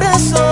se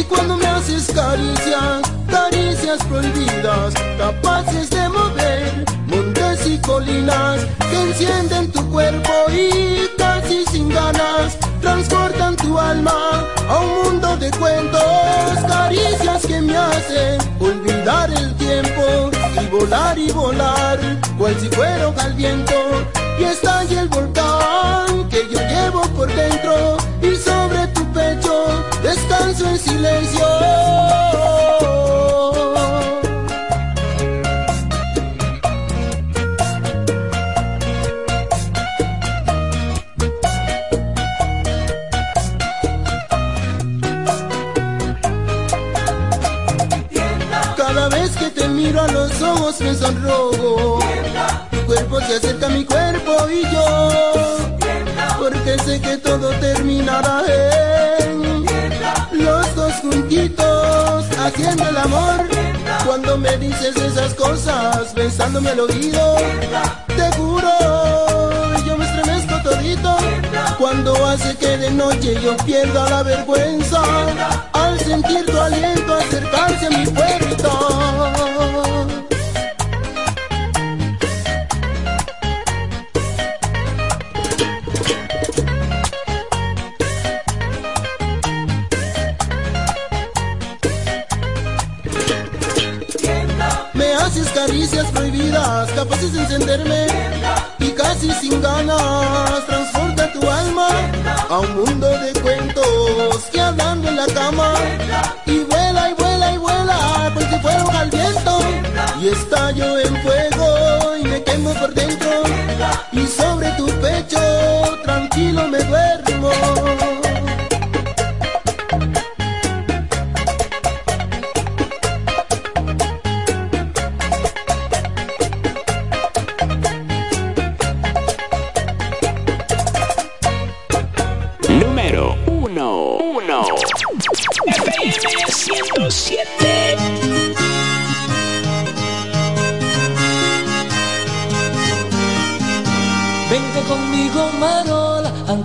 Y cuando me haces caricias, caricias prohibidas, capaces de mover montes y colinas, que encienden tu cuerpo y casi sin ganas, transportan tu alma a un mundo de cuentos, caricias que me hacen olvidar el tiempo y volar y volar, cual si fuera al viento, y estalla el volcán que yo llevo por dentro y pecho descanso en silencio. Cada vez que te miro a los ojos me sonrojo. Tu cuerpo se acerca a mi cuerpo y yo. Porque sé que todo terminará los dos juntitos haciendo el amor. Cuando me dices esas cosas, pensándome al oído, te juro, yo me estremezco todito. Cuando hace que de noche yo pierda la vergüenza, al sentir tu aliento acercarse a mi puerta. Prohibidas, capaces de encenderme. Y casi sin ganas transporta tu alma a un mundo de cuentos. Que hablando en la cama y vuela y vuela y vuela por si fuera al viento. Y estallo en fuego y me quemo por dentro. Y sobre tu pecho tranquilo me duermo.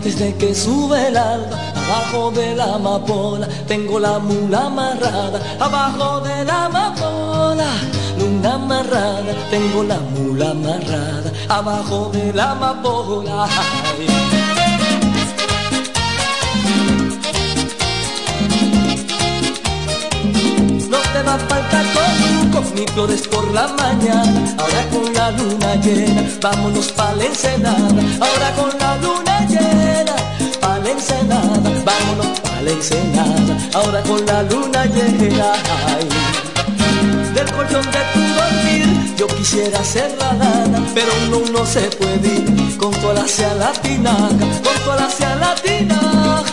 Marola antes de que sube el alba Abajo de la amapola tengo la mula amarrada Abajo de la amapola luna amarrada Tengo la mula amarrada Abajo de la amapola. No te va a faltar ni flores por la mañana. Ahora con la luna llena, vámonos pa' la ensenada. Ahora con la luna llena, pa' la ensenada, vámonos pa' la ensenada, ahora con la luna llena. Del colchón de tu dormir, yo quisiera ser la lana, pero uno no se puede ir con toda la sea latina, con toda la sea latina,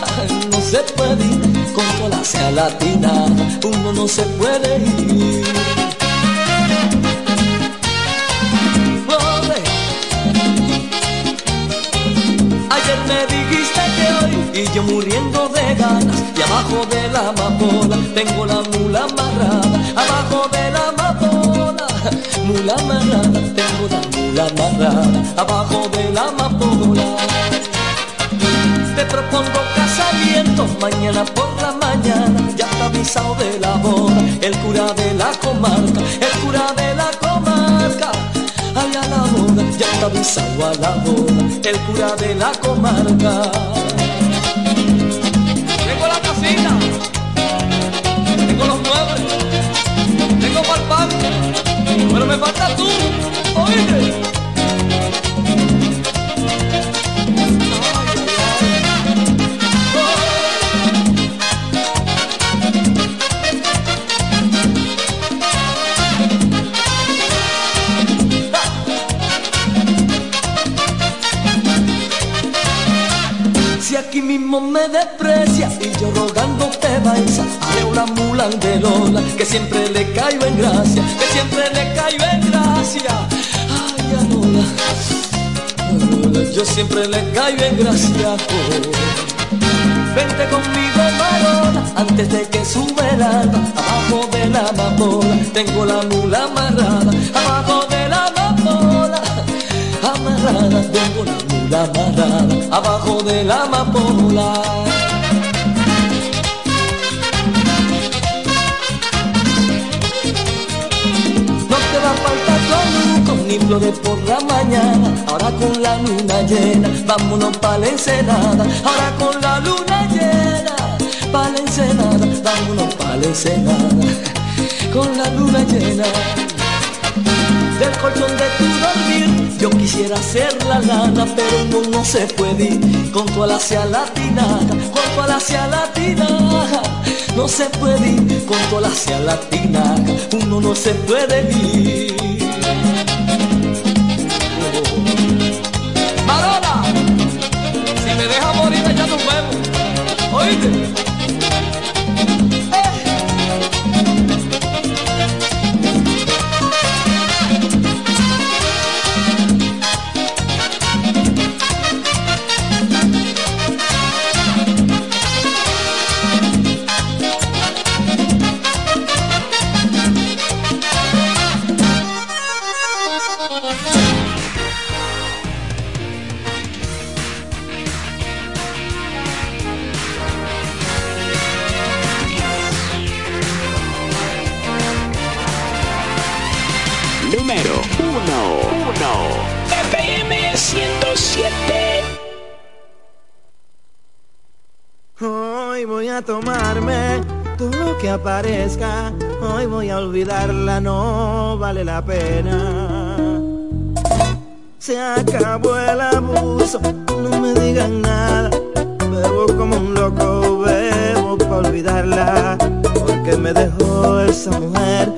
no se puede ir con toda la sea latina, uno no se puede ir. Yo muriendo de ganas y abajo de la amapola tengo la mula amarrada abajo de la amapola mula amarrada tengo la mula amarrada abajo de la amapola. Te propongo casamiento mañana por la mañana ya está avisado de la boda el cura de la comarca el cura de la comarca. Ay a la boda ya está avisado a la boda el cura de la comarca tengo los muebles. Tengo para pan pero me falta tú. Oíste de Lola que siempre le caigo en gracia, que siempre le caigo en gracia. Ay, a Lola, yo siempre le caigo en gracia. oh. Vente conmigo, Marola, antes de que sube el alba, abajo de la amapola, tengo la mula amarrada, abajo de la amapola, amarrada, tengo la mula amarrada, abajo de la amapola. No te va a faltar con ni flores por la mañana. Ahora con la luna llena, vámonos pa' la ensenada. Ahora con la luna llena, pa' la ensenada, vámonos pa' la ensenada. Con la luna llena. Del colchón de tu dormir, yo quisiera ser la lana, pero uno no se puede ir con toda la sea latina, con toda la sea latina. No se puede ir con toda la latina, uno no se puede ir. Hoy voy a olvidarla, no vale la pena. Se acabó el abuso, no me digan nada. Bebo como un loco, bebo para olvidarla. Porque me dejó esa mujer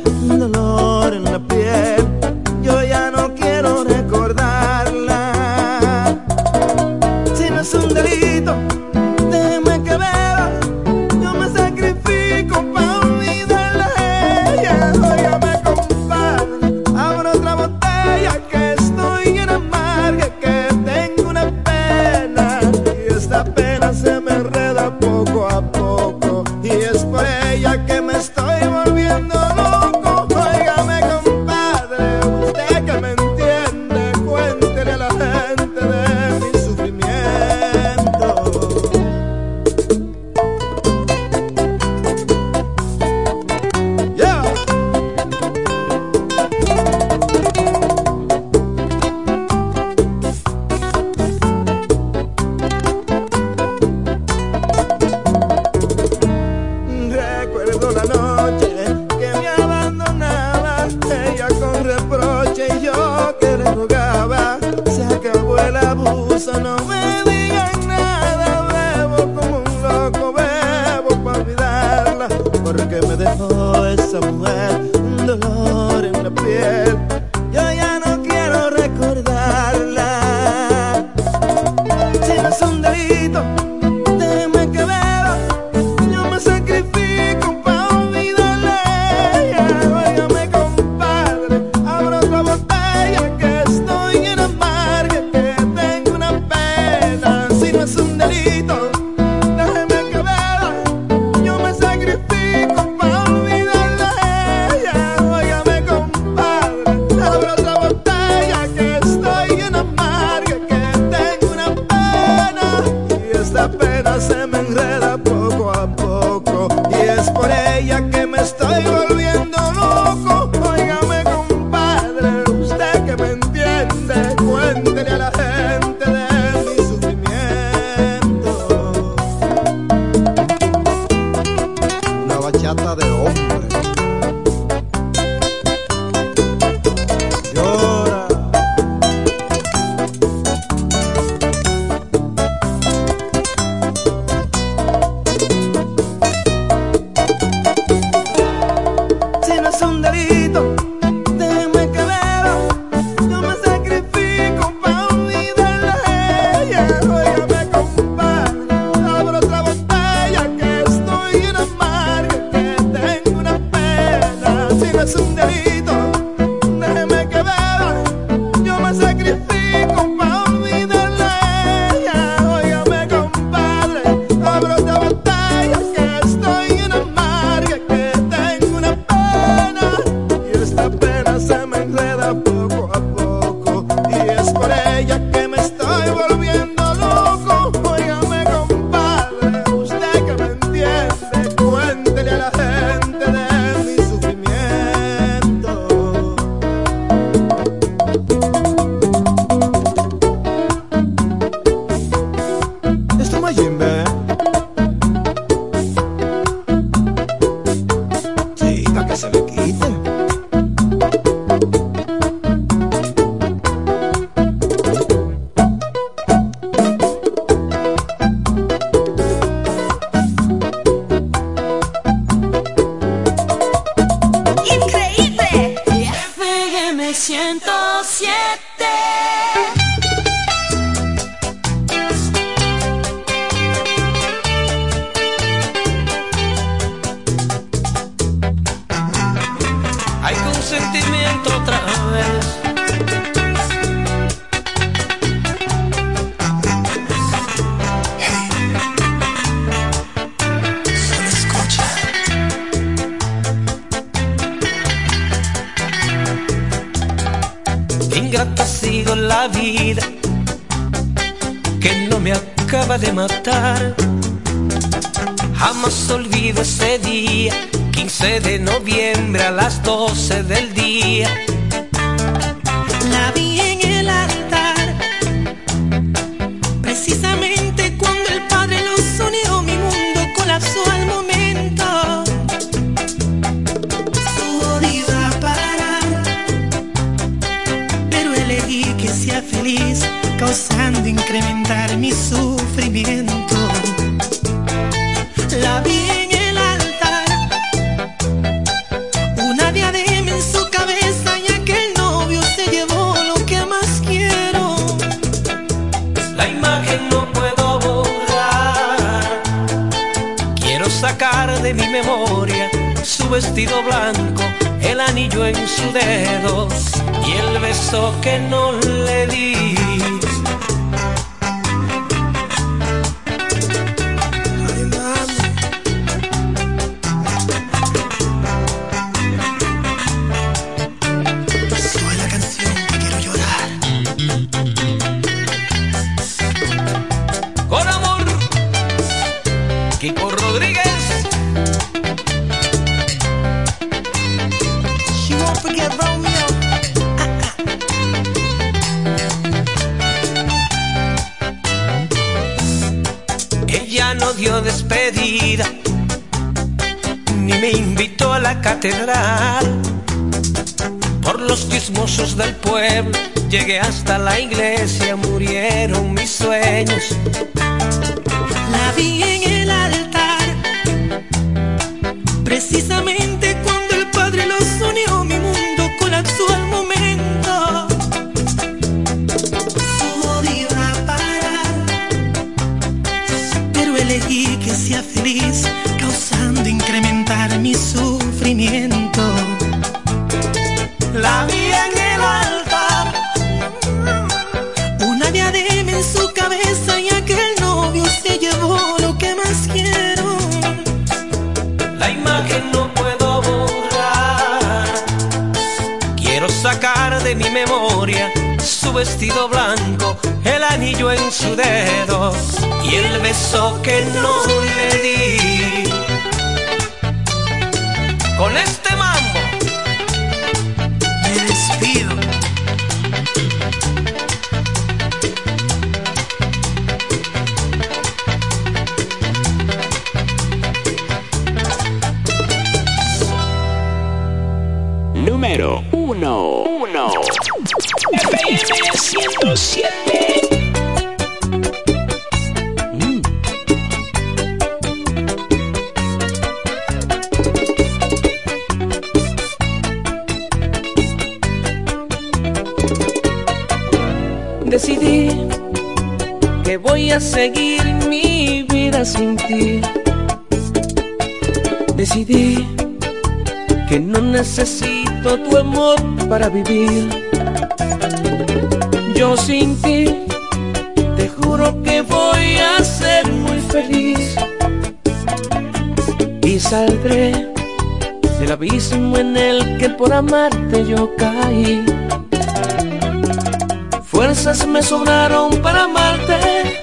querer vestido blanco, el anillo en sus dedos y el beso que no le di. Por los chismosos del pueblo llegué hasta la iglesia, murieron mis sueños. Beso que no necesito tu amor para vivir. Yo sin ti, te juro que voy a ser muy feliz. Y saldré del abismo en el que por amarte yo caí. Fuerzas me sobraron para amarte,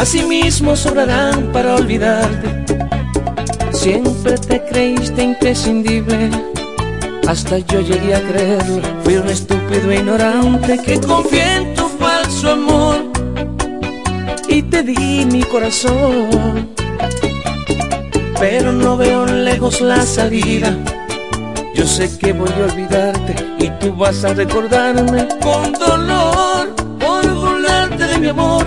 asimismo sobrarán para olvidarte. Siempre te creíste imprescindible, hasta yo llegué a creerlo. Fui un estúpido e ignorante que confié en tu falso amor y te di mi corazón. Pero no veo lejos la salida. Yo sé que voy a olvidarte y tú vas a recordarme con dolor por burlarte de mi amor,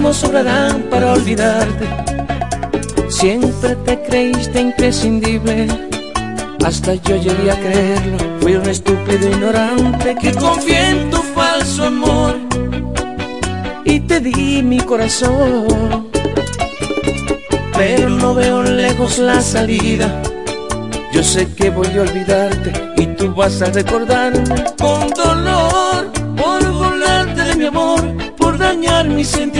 Asimismo sobrarán para olvidarte. Siempre te creíste imprescindible, hasta yo llegué a creerlo. Fui un estúpido ignorante que confié en tu falso amor y te di mi corazón. Pero no veo lejos la salida. Yo sé que voy a olvidarte y tú vas a recordarme con dolor por burlarte de mi amor, por dañar mis sentimientos,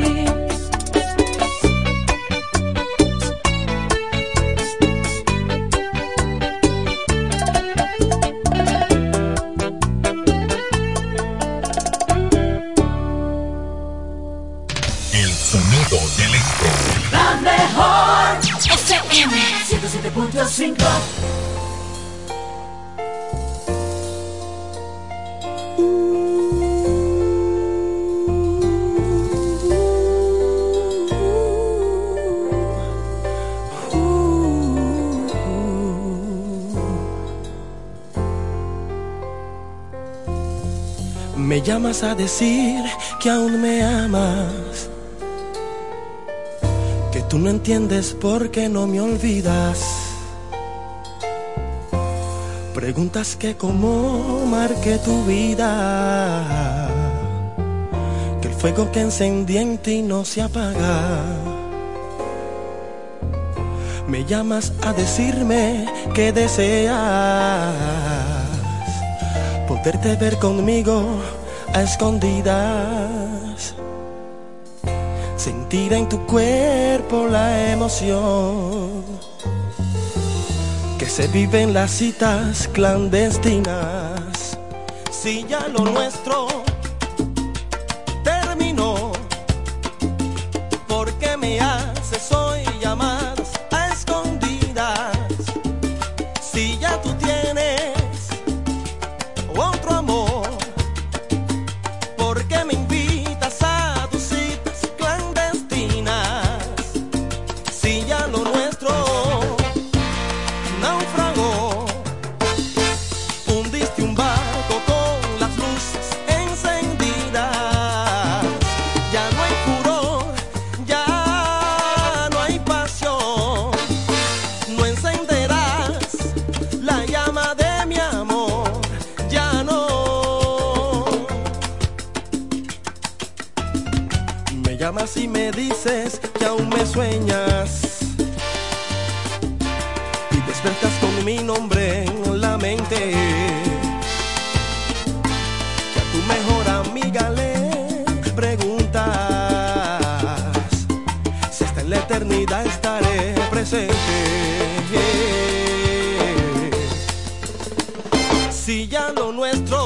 vas a decir que aún me amas, que tú no entiendes por qué no me olvidas. Preguntas que cómo marqué tu vida, que el fuego que encendí en ti no se apaga. Me llamas a decirme que deseas poderte ver conmigo a escondidas. Sentir en tu cuerpo la emoción que se vive en las citas clandestinas. Si ya lo nuestro lo nuestro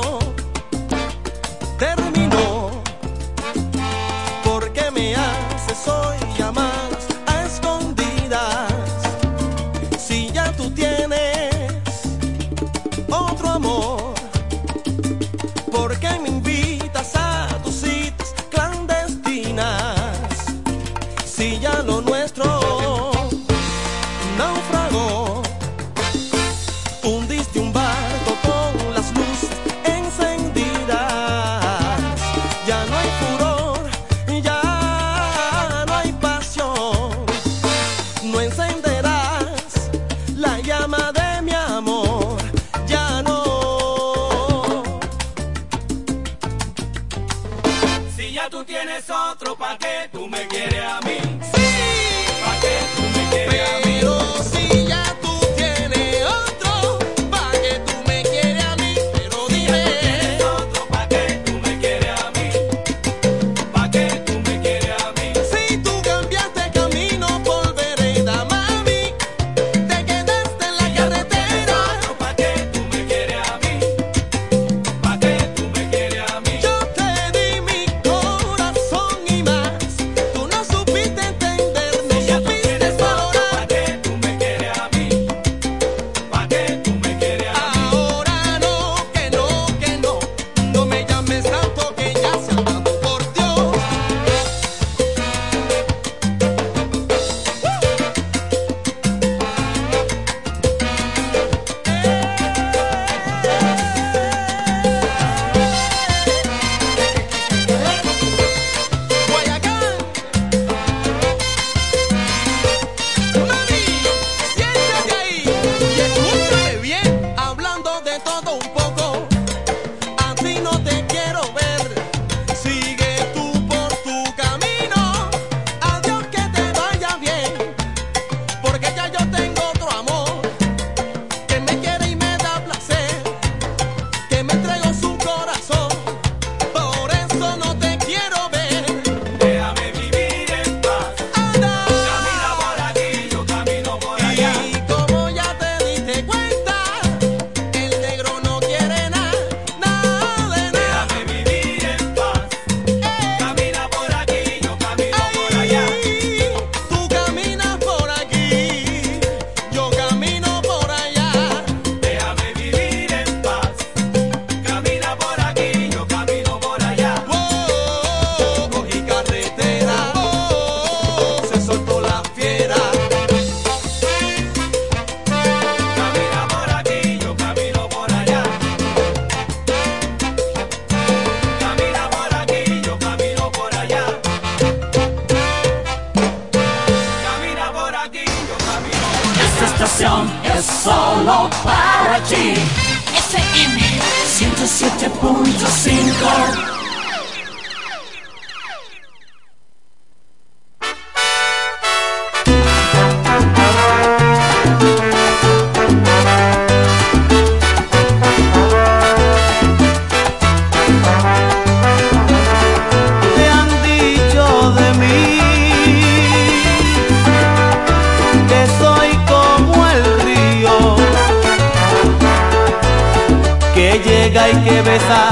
que llega y que besa,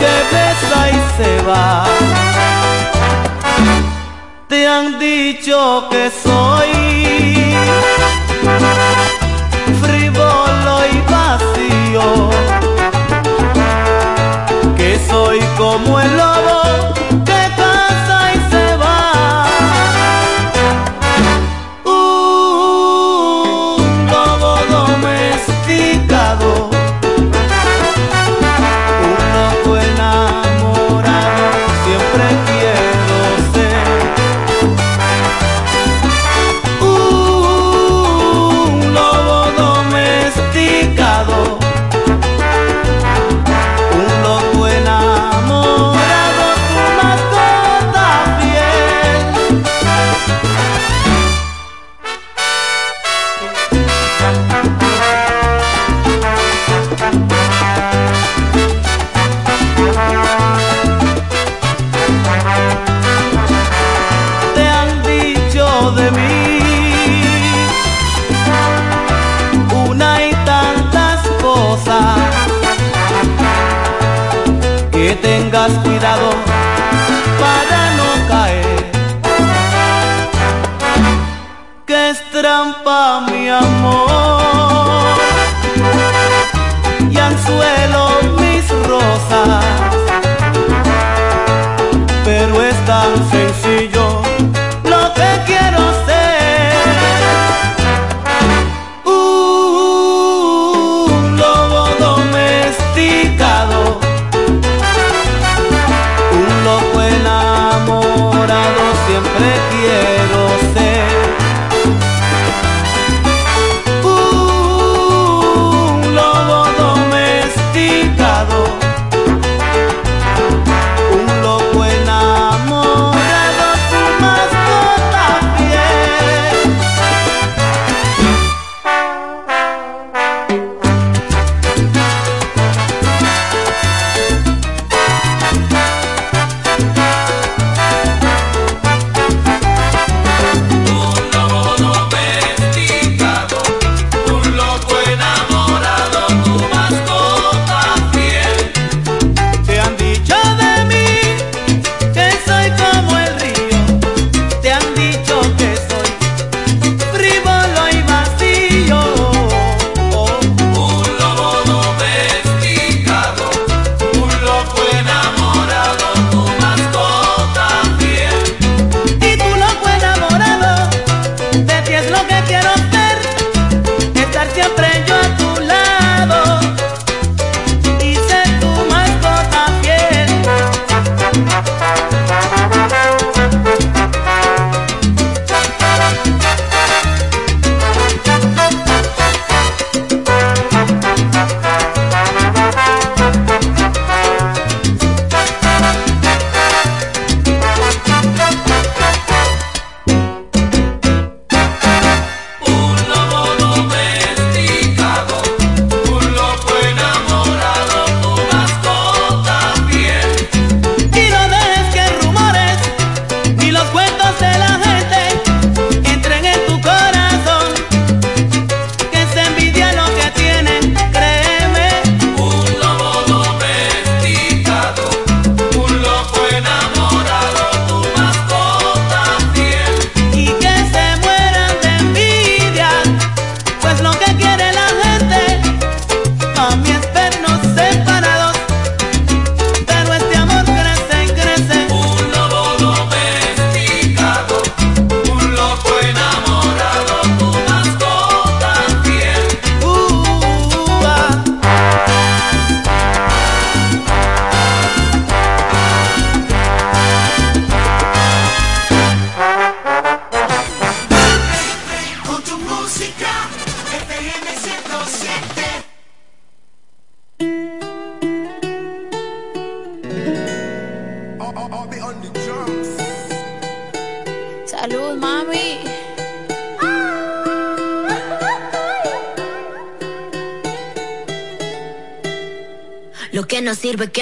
que besa y se va. Te han dicho que soy frívolo y vacío, que soy como el oro.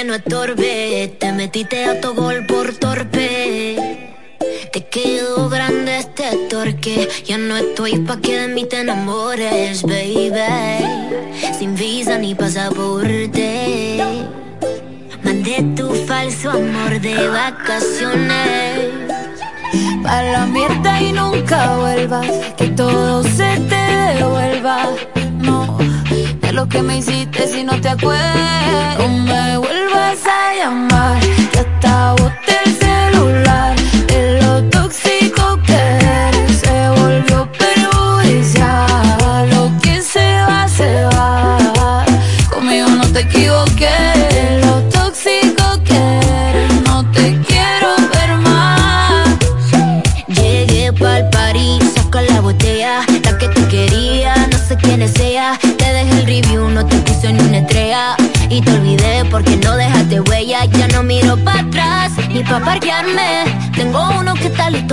que no estorbe. Te metiste a tu gol por torpe. Te quedó grande este torque. Ya no estoy pa' que de mí te enamores, baby. Sin visa ni pasaporte. Mandé tu falso amor de vacaciones. Pa' la mierda y nunca vuelvas. Que todo se te devuelva. No, de lo que me hiciste si no te acuerdas.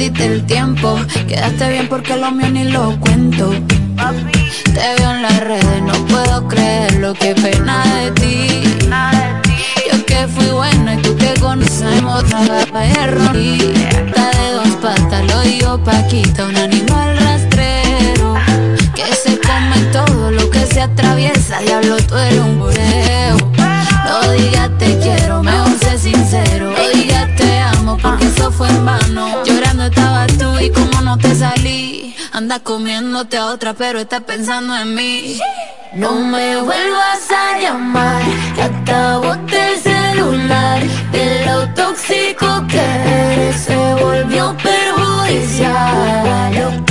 Perdiste el tiempo. Quedaste bien porque lo mío ni lo cuento. Te veo en las redes, no puedo creerlo, qué pena de ti. Yo que fui buena y tú que conocemos otra error. Está de dos patas, lo digo Paquita, un animal rastrero. Que se come todo lo que se atraviesa, diablo, tú eres un bureo. No digas te quiero, mejor sé sincero. No digas te amo, porque eso fue en vano. Y como no te salí. Andas comiéndote a otra, pero estás pensando en mí. No me vuelvas a llamar, que boté el celular. De lo tóxico que eres se volvió perjudicial.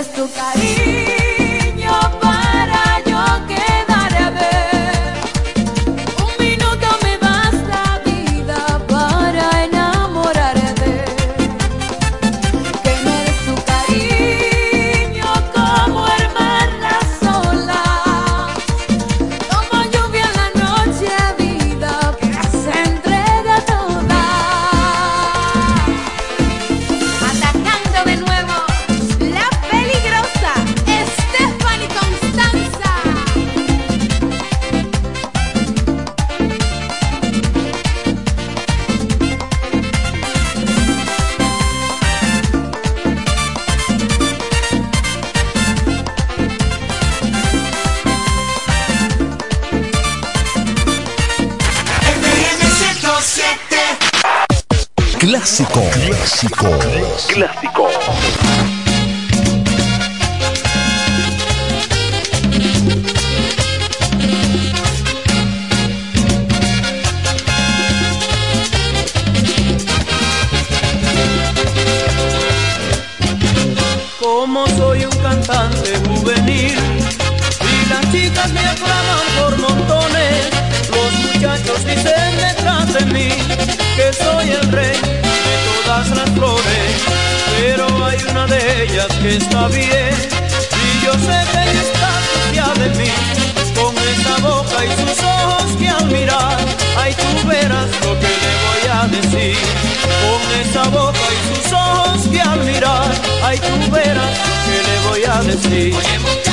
es tu cariño. slecht Ay, le voy a decir.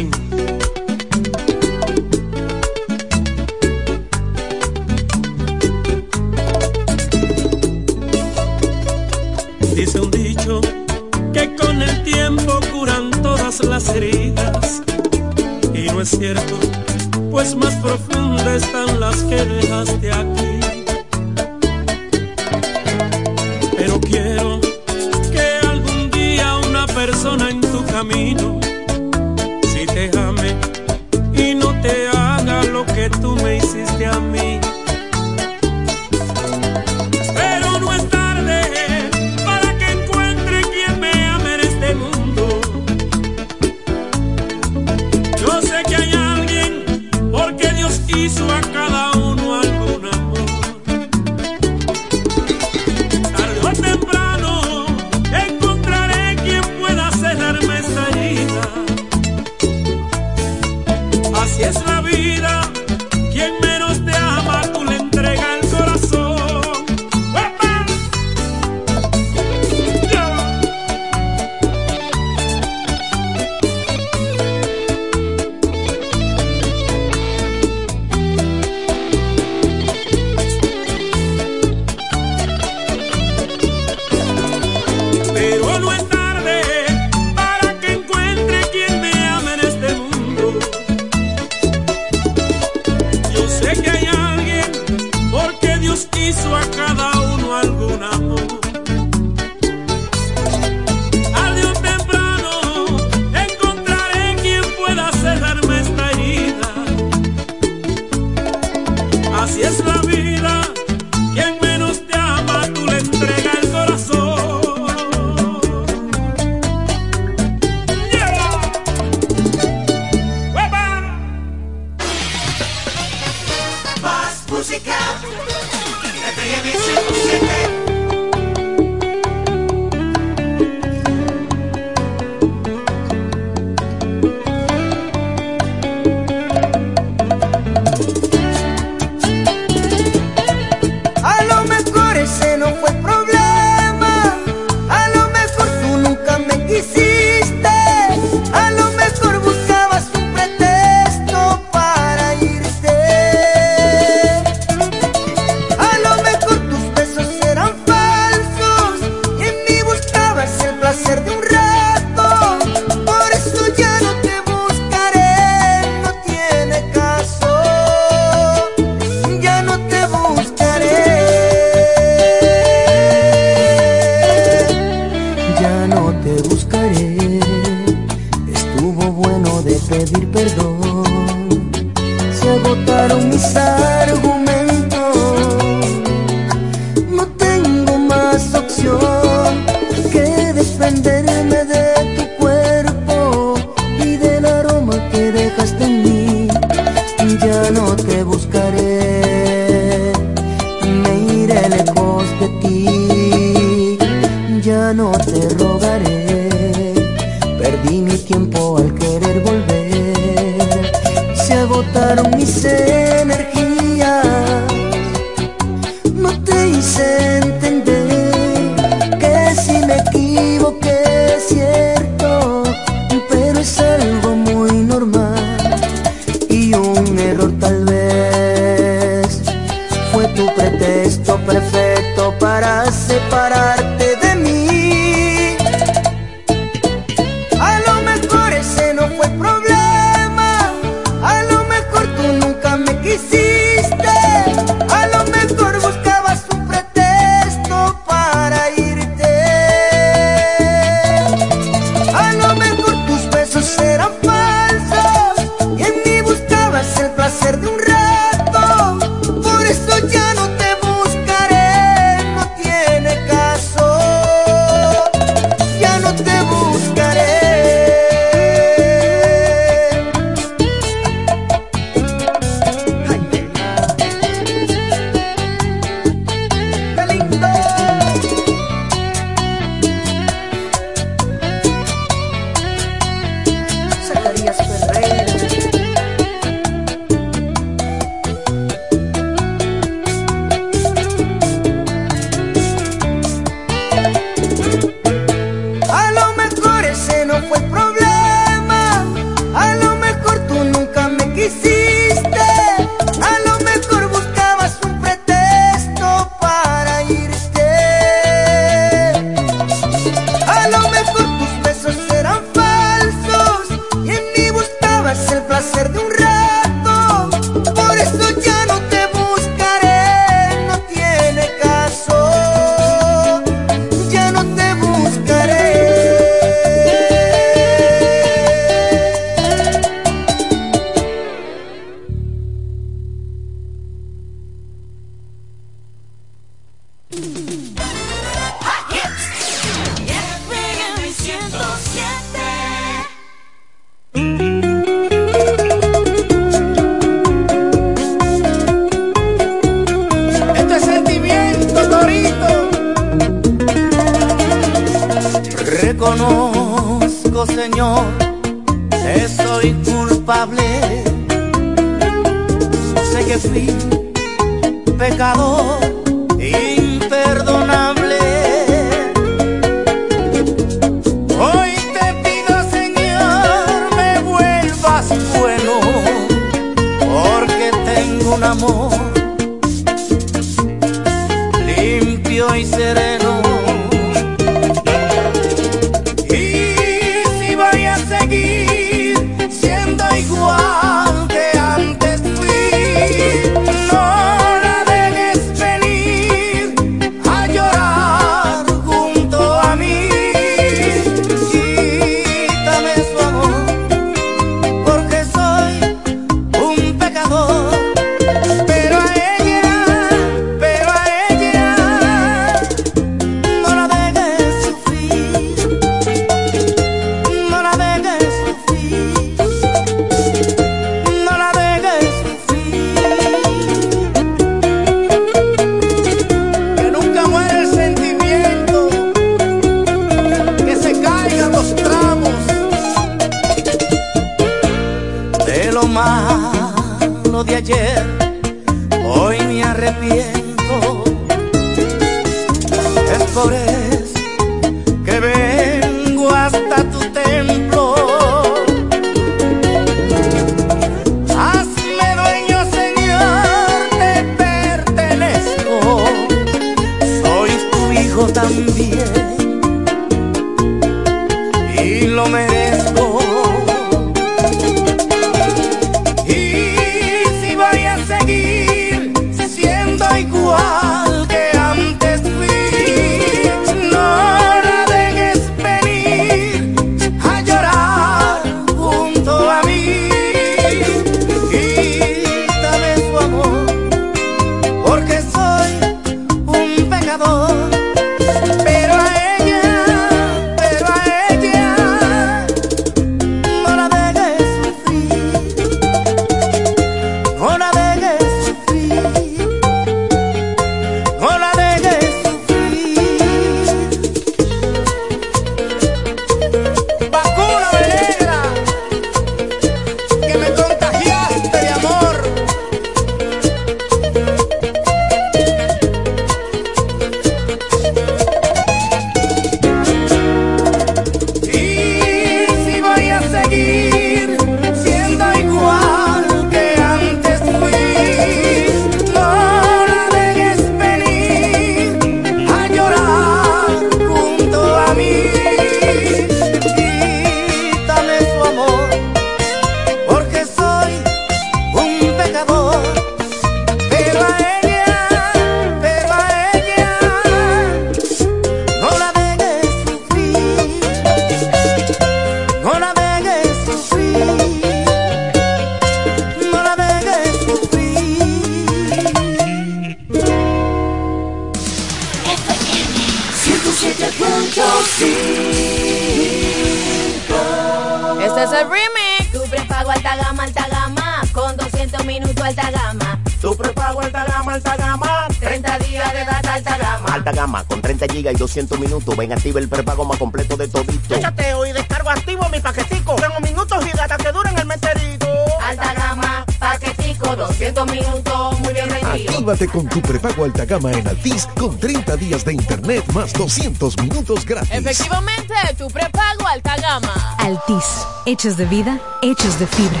tu prepago alta gama en Altis con 30 días de internet más 200 minutos gratis. Efectivamente, tu prepago alta gama. Altis, hechos de vida, hechos de fibra.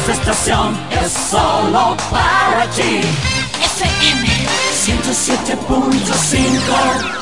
Esta estación es solo para ti. FM 107.5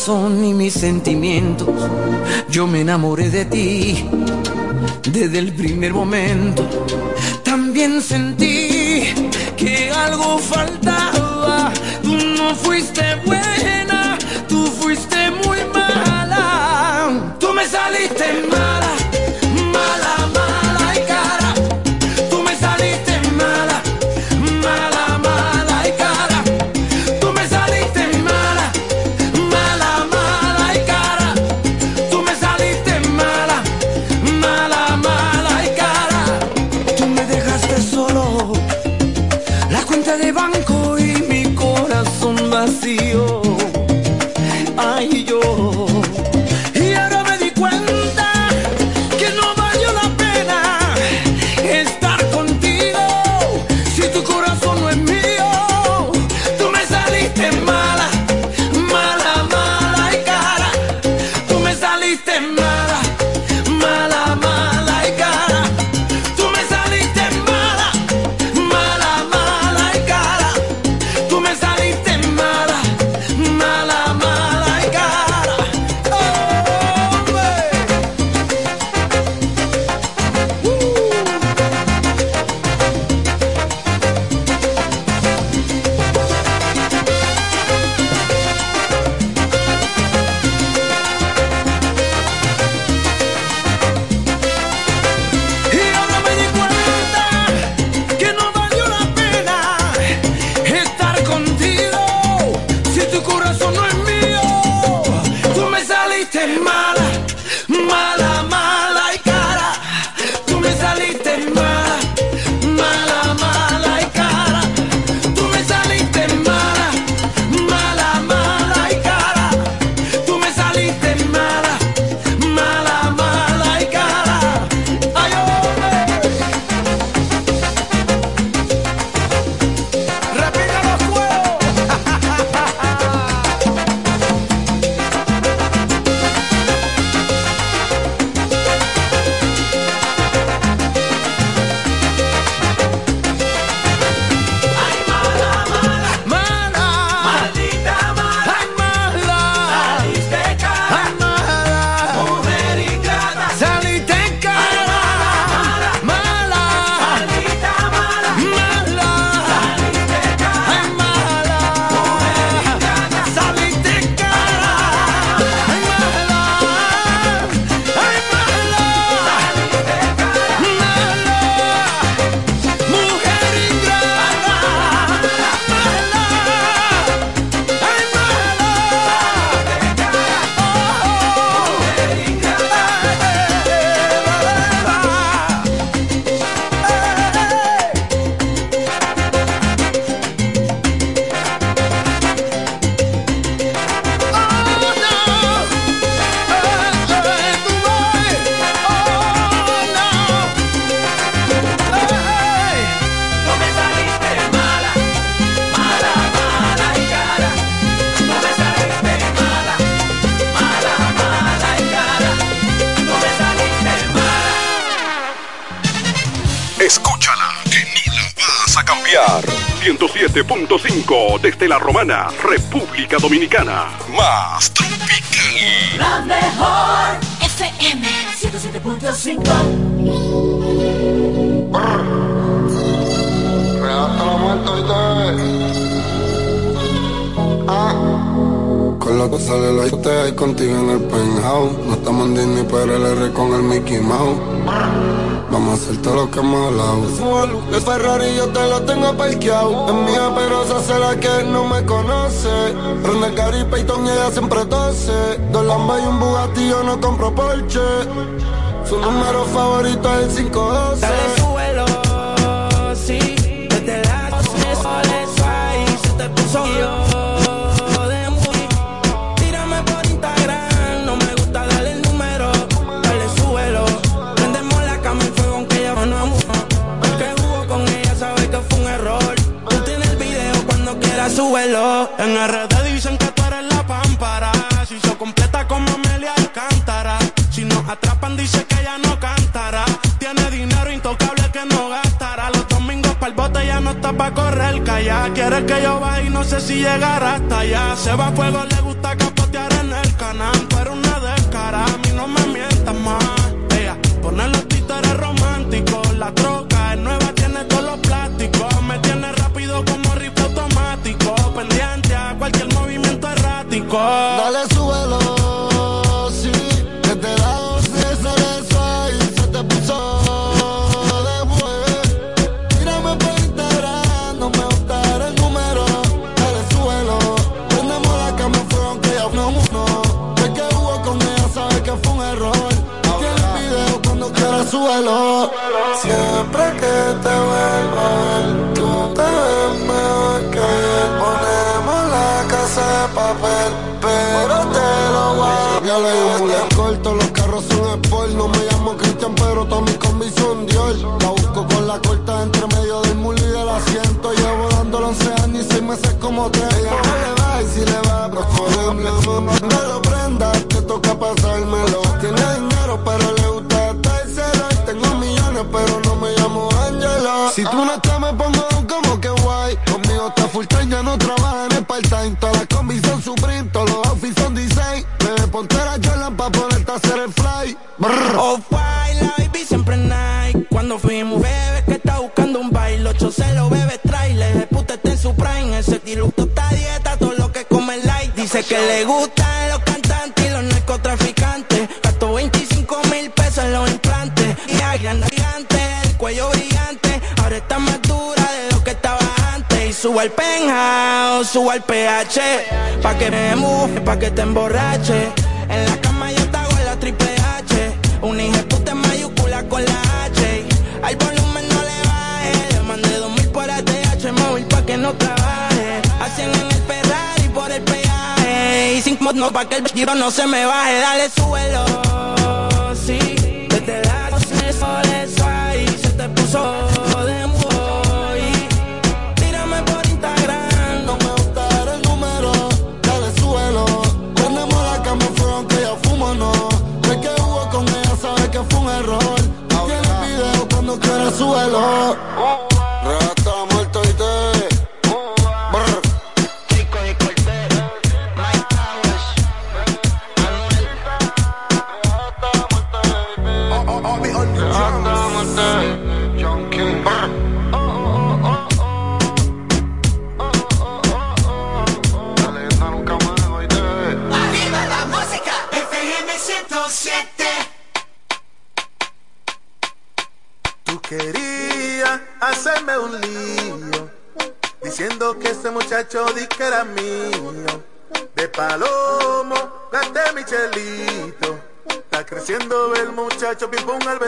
corazón y mis sentimientos. Yo me enamoré de ti desde el primer momento. Desde la Romana, República Dominicana. Más tropical. La mejor FM 107.5 Con la cosa de la te hay contigo en el penthouse. En Disney, pero el R con el Mickey Mouse. Vamos a hacer todo lo que hemos hablado. El Ferrari yo te lo tengo parqueado. Es mía, pero esa será que no me conoce. Prende Gary Payton y ella siempre tose. Dos Lambas y un Bugatti, yo no compro Porsche. Su número favorito es el 512. Sé si llegará hasta allá. Se va a fuego, le pasármelo. Tiene dinero, pero le gusta estárselo. Y tengo millones, pero no me llamo Angelo. Si tú no estás, me pongo como que guay. Conmigo está full time, ya no trabaja en el part-time. Todas las combis son Supreme, todos los outfits son design. Bebé, ponte la Jordan pa' ponerte a hacer el fly. Brr. Off-white, la baby siempre Nike. Cuando fuimos, bebé, que está buscando un baile. Ocho celo, bebé, trailer. El puta está en su prime. Ese diluto está dieta, todo lo que come light. Dice que le gustan los subo al penthouse, subo al PH. Pa' que me muje, pa' que te emborrache. En la cama yo te hago la triple H. Un hija puta mayúscula con la H. Al volumen no le baje. Le mandé dos mil por ATH móvil pa' que no trabaje. Hacen en el Ferrari por el peaje. Y sin no pa' que el giro no se me baje. Dale, suelo. alone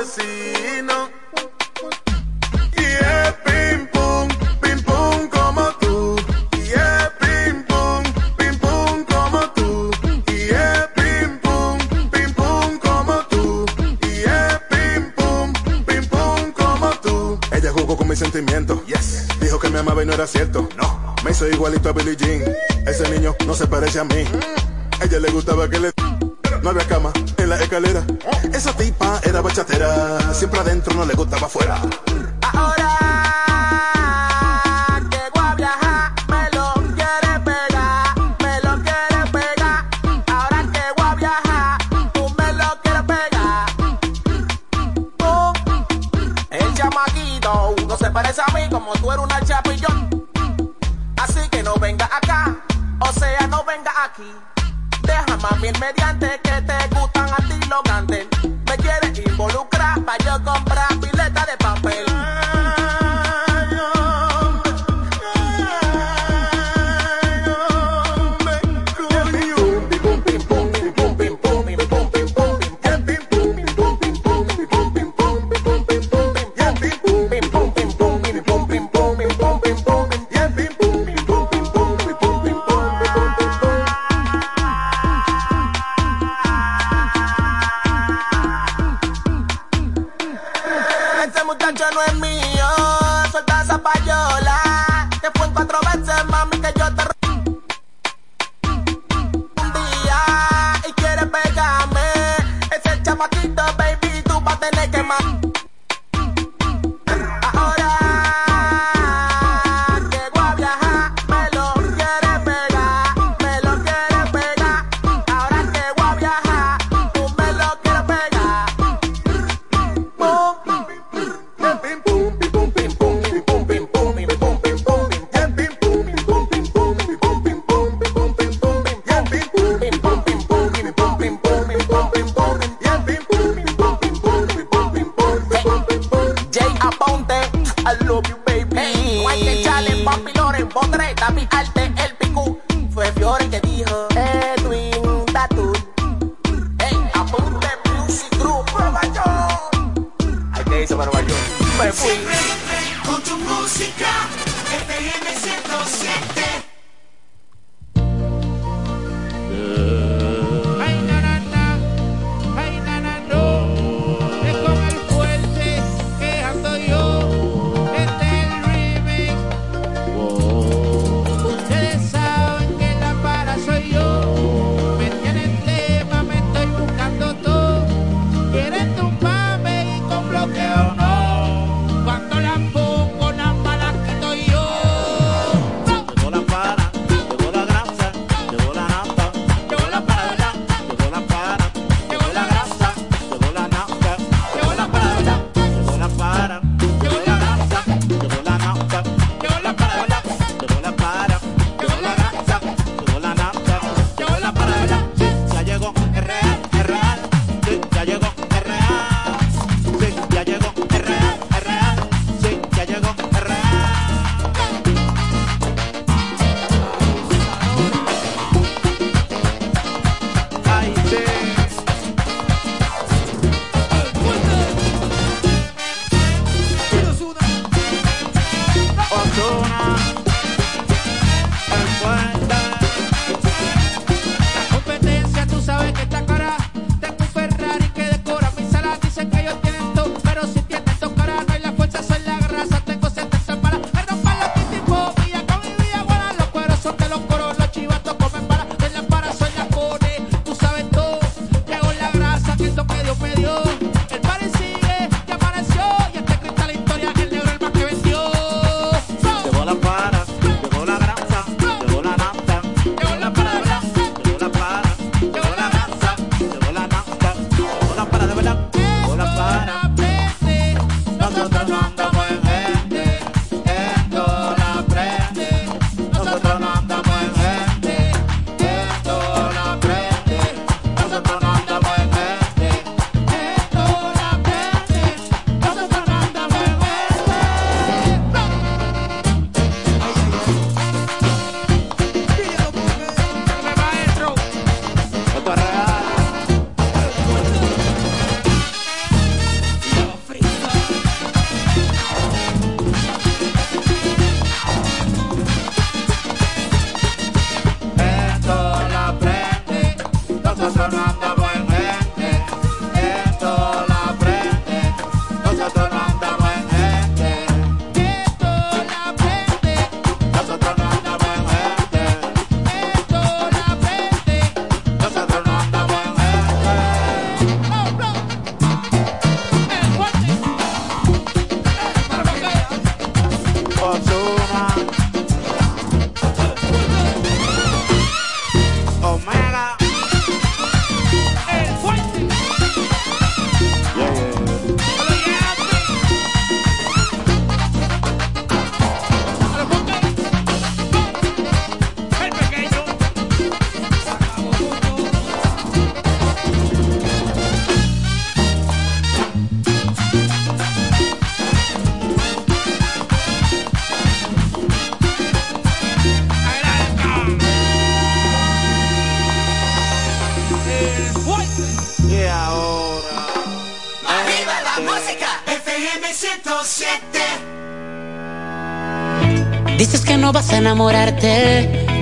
vecino. Y es pim pum, pim pum como tú. Y es pim pum, pim pum como tú. Y es pim pum, pim pum como tú. Y es pim pum, pim pum como tú. Ella jugó con mis sentimientos. Yes. Dijo que me amaba y no era cierto. No. Me hizo igualito a Billie Jean. Ese niño no se parece a mí. No le gustaba afuera.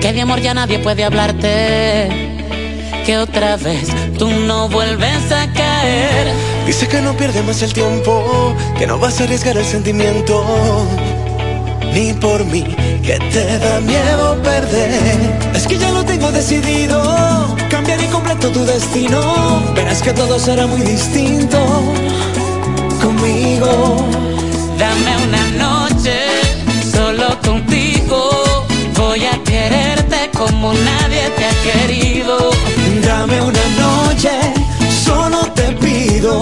Que de amor ya nadie puede hablarte. Que otra vez tú no vuelves a caer. Dice que no pierde más el tiempo, que no vas a arriesgar el sentimiento. Ni por mí, que te da miedo perder. Es que ya lo tengo decidido, cambiaré completo tu destino. Verás que todo será muy distinto conmigo. Dame una noche como nadie te ha querido. Dame una noche, solo te pido.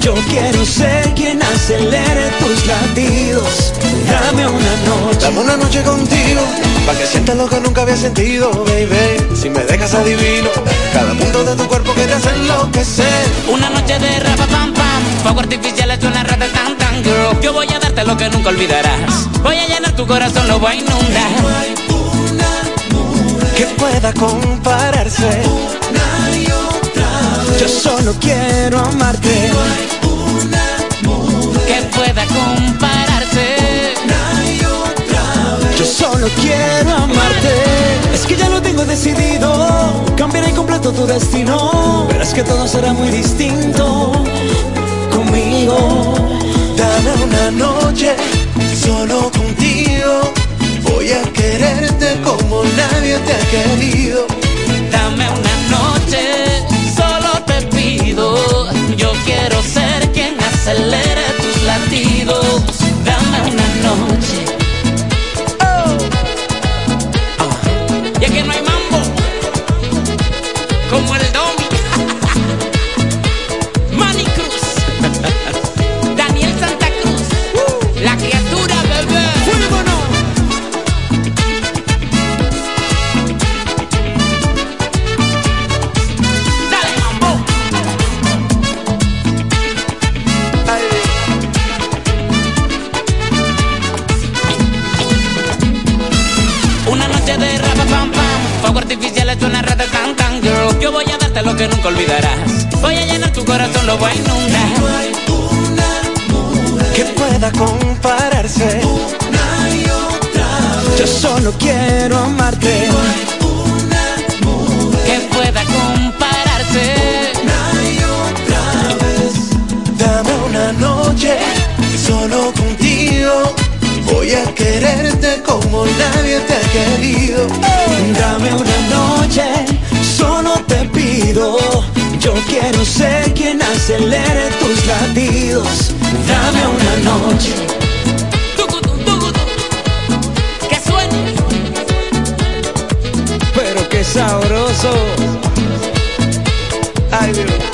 Yo quiero ser quien acelere tus latidos. Dame una noche. Dame una noche contigo, para que sientas lo que nunca había sentido, baby. Si me dejas adivino, cada punto de tu cuerpo que te hace enloquecer. Una noche de rapa pam pam, fuego artificial es una rata tan tan girl. Yo voy a darte lo que nunca olvidarás. Voy a llenar tu corazón, lo voy a inundar. Que pueda compararse. Yo solo quiero amarte. Que pueda compararse. Yo solo quiero amarte. Es que ya lo tengo decidido. Cambiaré completo tu destino. Verás que todo será muy distinto conmigo. Dame una noche solo contigo. Voy a quererte nadie te ha querido. Olvidarás. Voy a llenar tu corazón, lo voy a inundar. que pueda compararse. Yo solo quiero amarte. Que pueda compararse. Dame una noche solo contigo. Voy a quererte como nadie te ha querido. Dame una noche, Yo quiero ser quien acelere tus latidos. Dame una noche. Que suene. Pero qué sabroso. Ay, Dios.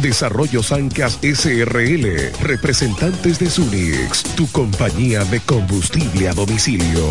Desarrollo Sancas SRL, representantes de Sunix, tu compañía de combustible a domicilio.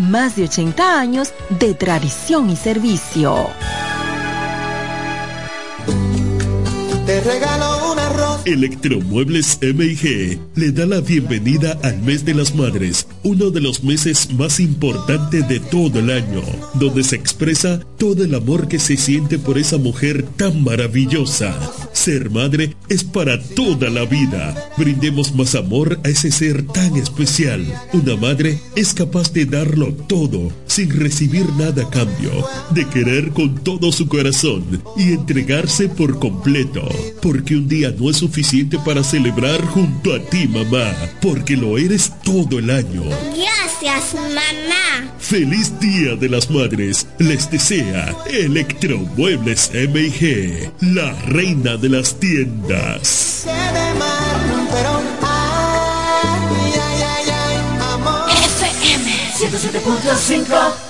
más de 80 años de tradición y servicio. Te regalo una rosa. Electromuebles MIG le da la bienvenida al mes de las madres, uno de los meses más importantes de todo el año, donde se expresa todo el amor que se siente por esa mujer tan maravillosa. Ser madre es para toda la vida. Brindemos más amor a ese ser tan especial. Una madre es capaz de darlo todo sin recibir nada a cambio, de querer con todo su corazón y entregarse por completo, porque un día no es suficiente para celebrar junto a ti, mamá, porque lo eres todo el año. Gracias, mamá. Feliz Día de las Madres les desea Electromuebles MG, la reina de las tiendas. FM 107.5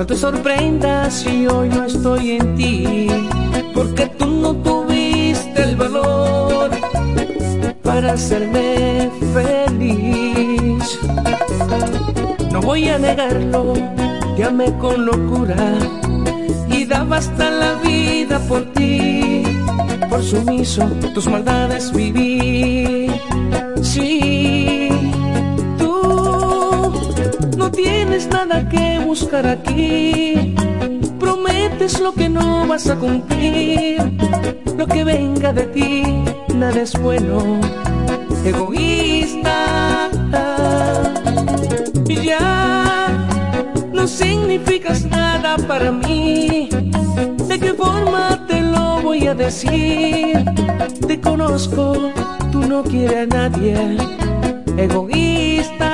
No te sorprendas si hoy no estoy en ti, porque tú no tuviste el valor para hacerme feliz. No voy a negarlo, te con locura y daba hasta la vida por ti. Por sumiso, tus maldades viví. Sí, tienes nada que buscar aquí. Prometes lo que no vas a cumplir. Lo que venga de ti, nada es bueno. Egoísta, ya no significas nada para mí. ¿De qué forma te lo voy a decir. Te conozco, tú no quieres a nadie. Egoísta,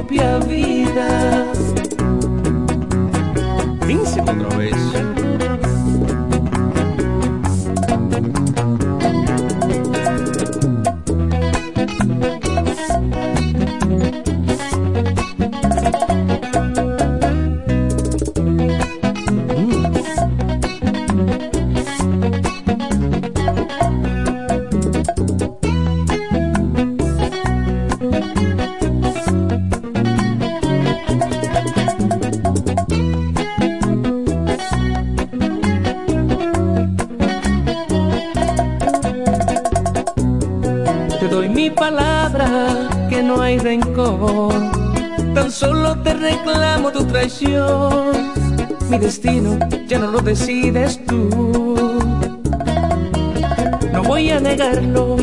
propia vida. Príncipe otra vez. Tu traición. Mi destino ya no lo decides tú. No voy a negarlo,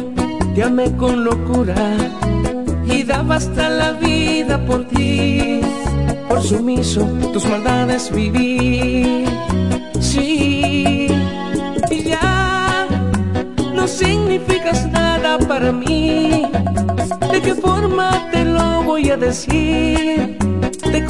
te con locura y daba hasta la vida por ti. Por sumiso, tus maldades viví. Sí, y ya no significas nada para mí. ¿De qué forma te lo voy a decir?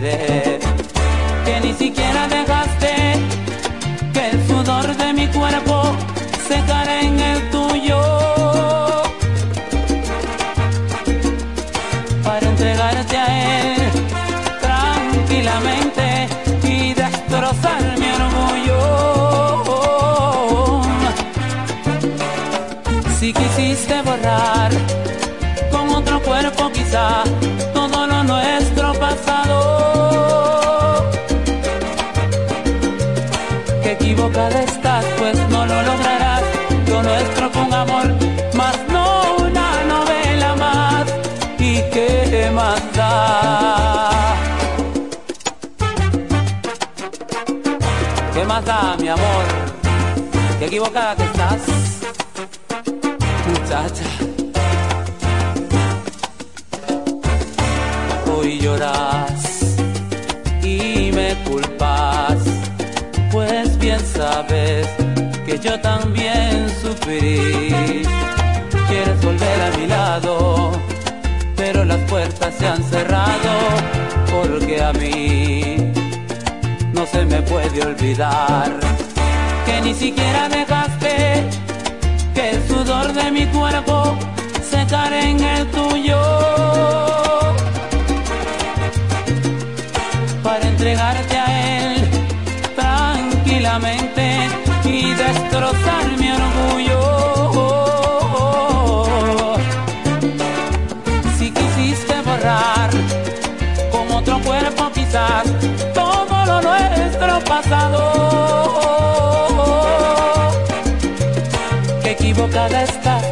que ni siquiera dejaste que el sudor de mi cuerpo secara en el tuyo. Para entregarte a él tranquilamente y destrozar mi orgullo. Si quisiste borrar con otro cuerpo quizá ¿Qué más da, mi amor? Qué equivocada que estás, muchacha. Hoy lloras y me culpas pues bien sabes que yo también sufrí. Quieres volver a mi lado, pero las puertas se han cerrado porque a mí se me puede olvidar que ni siquiera dejaste que el sudor de mi cuerpo secara en el tuyo. Nuestro pasado. Que equivocada estás,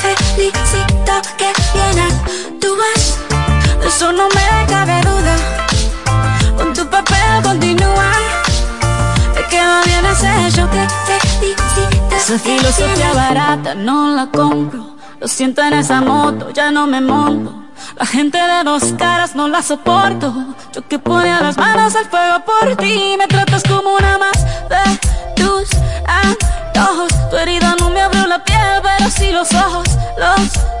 eso no me cabe duda. Con tu papel continúa. Te queda bien ese yo que te visita. Esa filosofía barata no la compro. Lo siento en esa moto, ya no me monto. La gente de dos caras no la soporto. Yo que ponía las manos al fuego por ti. Me tratas como una más de tus antojos. Tu herida no me abrió la piel, pero sí los ojos, los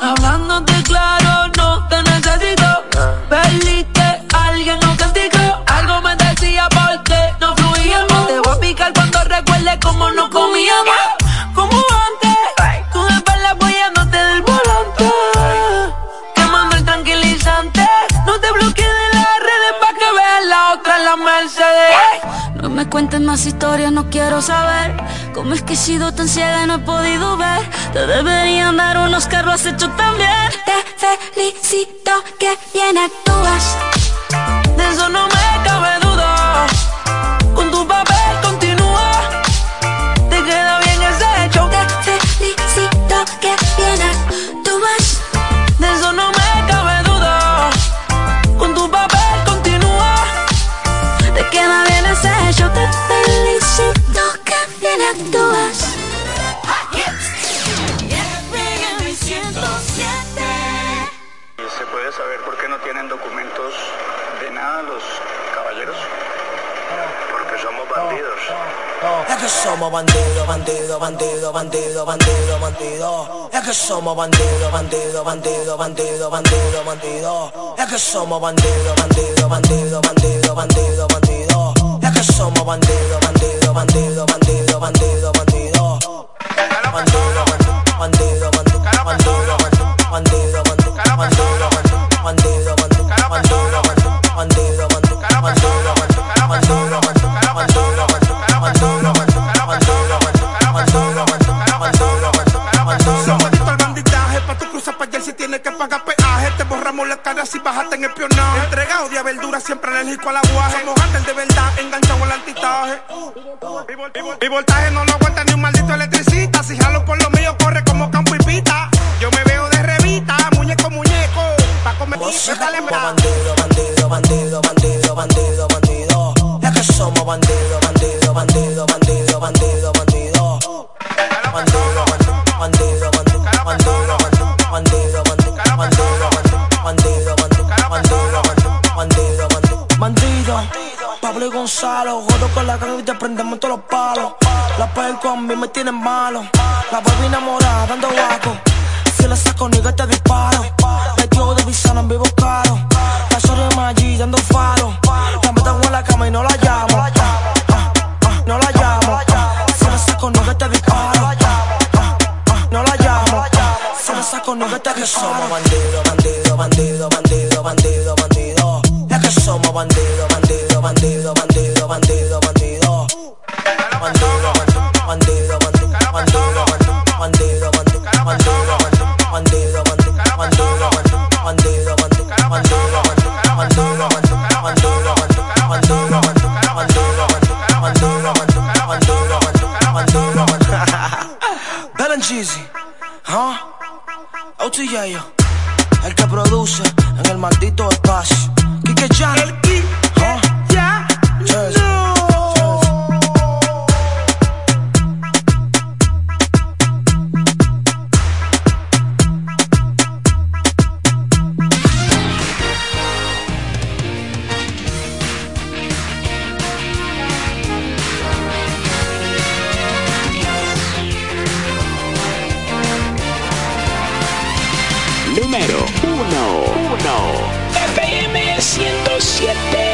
Hablándote claro, no te necesito. Perdiste alguien no castigo. Algo me decía porque no fluíamos. Te voy a picar cuando recuerde cómo no comíamos. Como antes, con espalda apoyándote del volante. Quemando el tranquilizante. No te bloquees de las redes pa' que veas la otra en la Mercedes. No me cuentes más historias, no quiero saber Cómo es que he sido tan ciega y no he podido ver Te deberían dar unos carros has hecho tan Te felicito que bien actúas. De eso no me que somos bandidos, bandidos, bandidos, bandidos, bandidos, bandidos. Es que somos bandidos, bandidos, bandidos, bandidos, bandidos, bandidos. Es que somos bandidos, bandidos, bandidos, bandidos, bandidos, bandidos. Es que somos bandidos, bandidos, bandidos, bandidos, bandidos, bandidos. Bandido, bandido, bandido, bandido, bandido, bandido, bandido, bandido, bandido, bandido, bandido, bandido, bandido, bandido, cara si bajaste en espionaje. Entregado de verdura, siempre alérgico al aguaje. Somos antes de verdad, enganchado al antitaje. Mi voltaje no lo aguanta ni un maldito electricista. Si jalo por lo mío, corre como campo y pita. Yo me veo de revista, muñeco, muñeco. Pa' comer bandido, bandido, bandido, bandido, bandido, bandido. Es que somos bandido, bandido, bandido, bandido, bandido. Bandido, bandido, bandido, bandido, Pablo y Gonzalo, jodo con la gang y te prendemos todos los palos. La pel con mí me tienen malo. La baby enamorada dando guaco. Si la saco, nigga, te disparo. Metió de visano en vivo caro. La de Maggi dando faro. La meto en la cama y no la llamo. Ah, ah, ah, No la llamo. Si la saco, nigga, te disparo. Ah, No la llamo. Si la saco, nigga, te disparo. Somos bandido, bandido, bandido, bandido, bandido, bandido. Es que somos bandido, bandido, bandido, bandido, bandido, bandido. Bandido, bandido, bandido, bandido, bandido, bandido, bandido, bandido, bandido, bandido, bandido, bandido, bandido, bandido, bandido. Bell Jeezy, ¿ah? OTJ, el que produce en el maldito espacio. Kike el no. Número 1 1 FM 107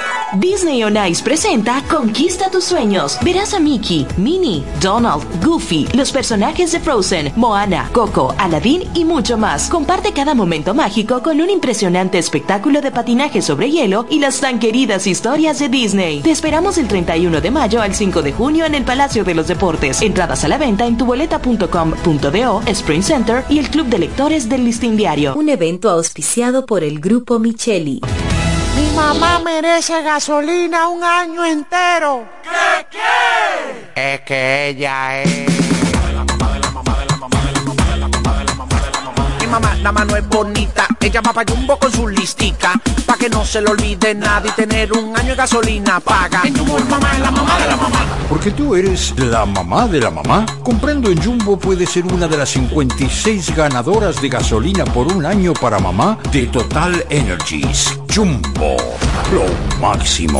Disney on Ice presenta Conquista tus sueños. Verás a Mickey, Minnie, Donald, Goofy, los personajes de Frozen, Moana, Coco, Aladdin y mucho más. Comparte cada momento mágico con un impresionante espectáculo de patinaje sobre hielo y las tan queridas historias de Disney. Te esperamos del 31 de mayo al 5 de junio en el Palacio de los Deportes. Entradas a la venta en tuboleta.com.do, Spring Center y el Club de Lectores del Listín Diario. Un evento auspiciado por el Grupo Micheli. Mi mamá merece gasolina un año entero. ¿Qué qué? Es que ella es. Mamá nada más no es bonita. Ella va para Jumbo con su listica. Pa' que no se le olvide nada y tener un año de gasolina paga. En Jumbo, mamá la mamá de la mamá. Porque tú eres la mamá de la mamá. Comprando en Jumbo puede ser una de las 56 ganadoras de gasolina por un año para mamá de Total Energies. Jumbo, lo máximo.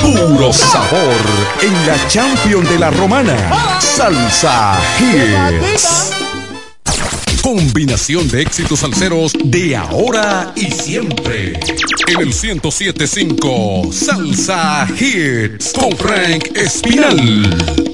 Puro sabor en la Champion de la Romana. Salsa Hits. Combinación de éxitos salseros de ahora y siempre. En el 1075 Salsa Hits con Frank Espinal.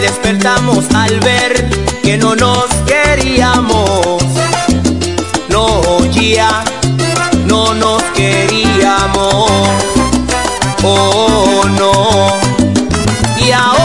despertamos al ver que no nos queríamos. No, ya no nos queríamos. Oh, no. Y ahora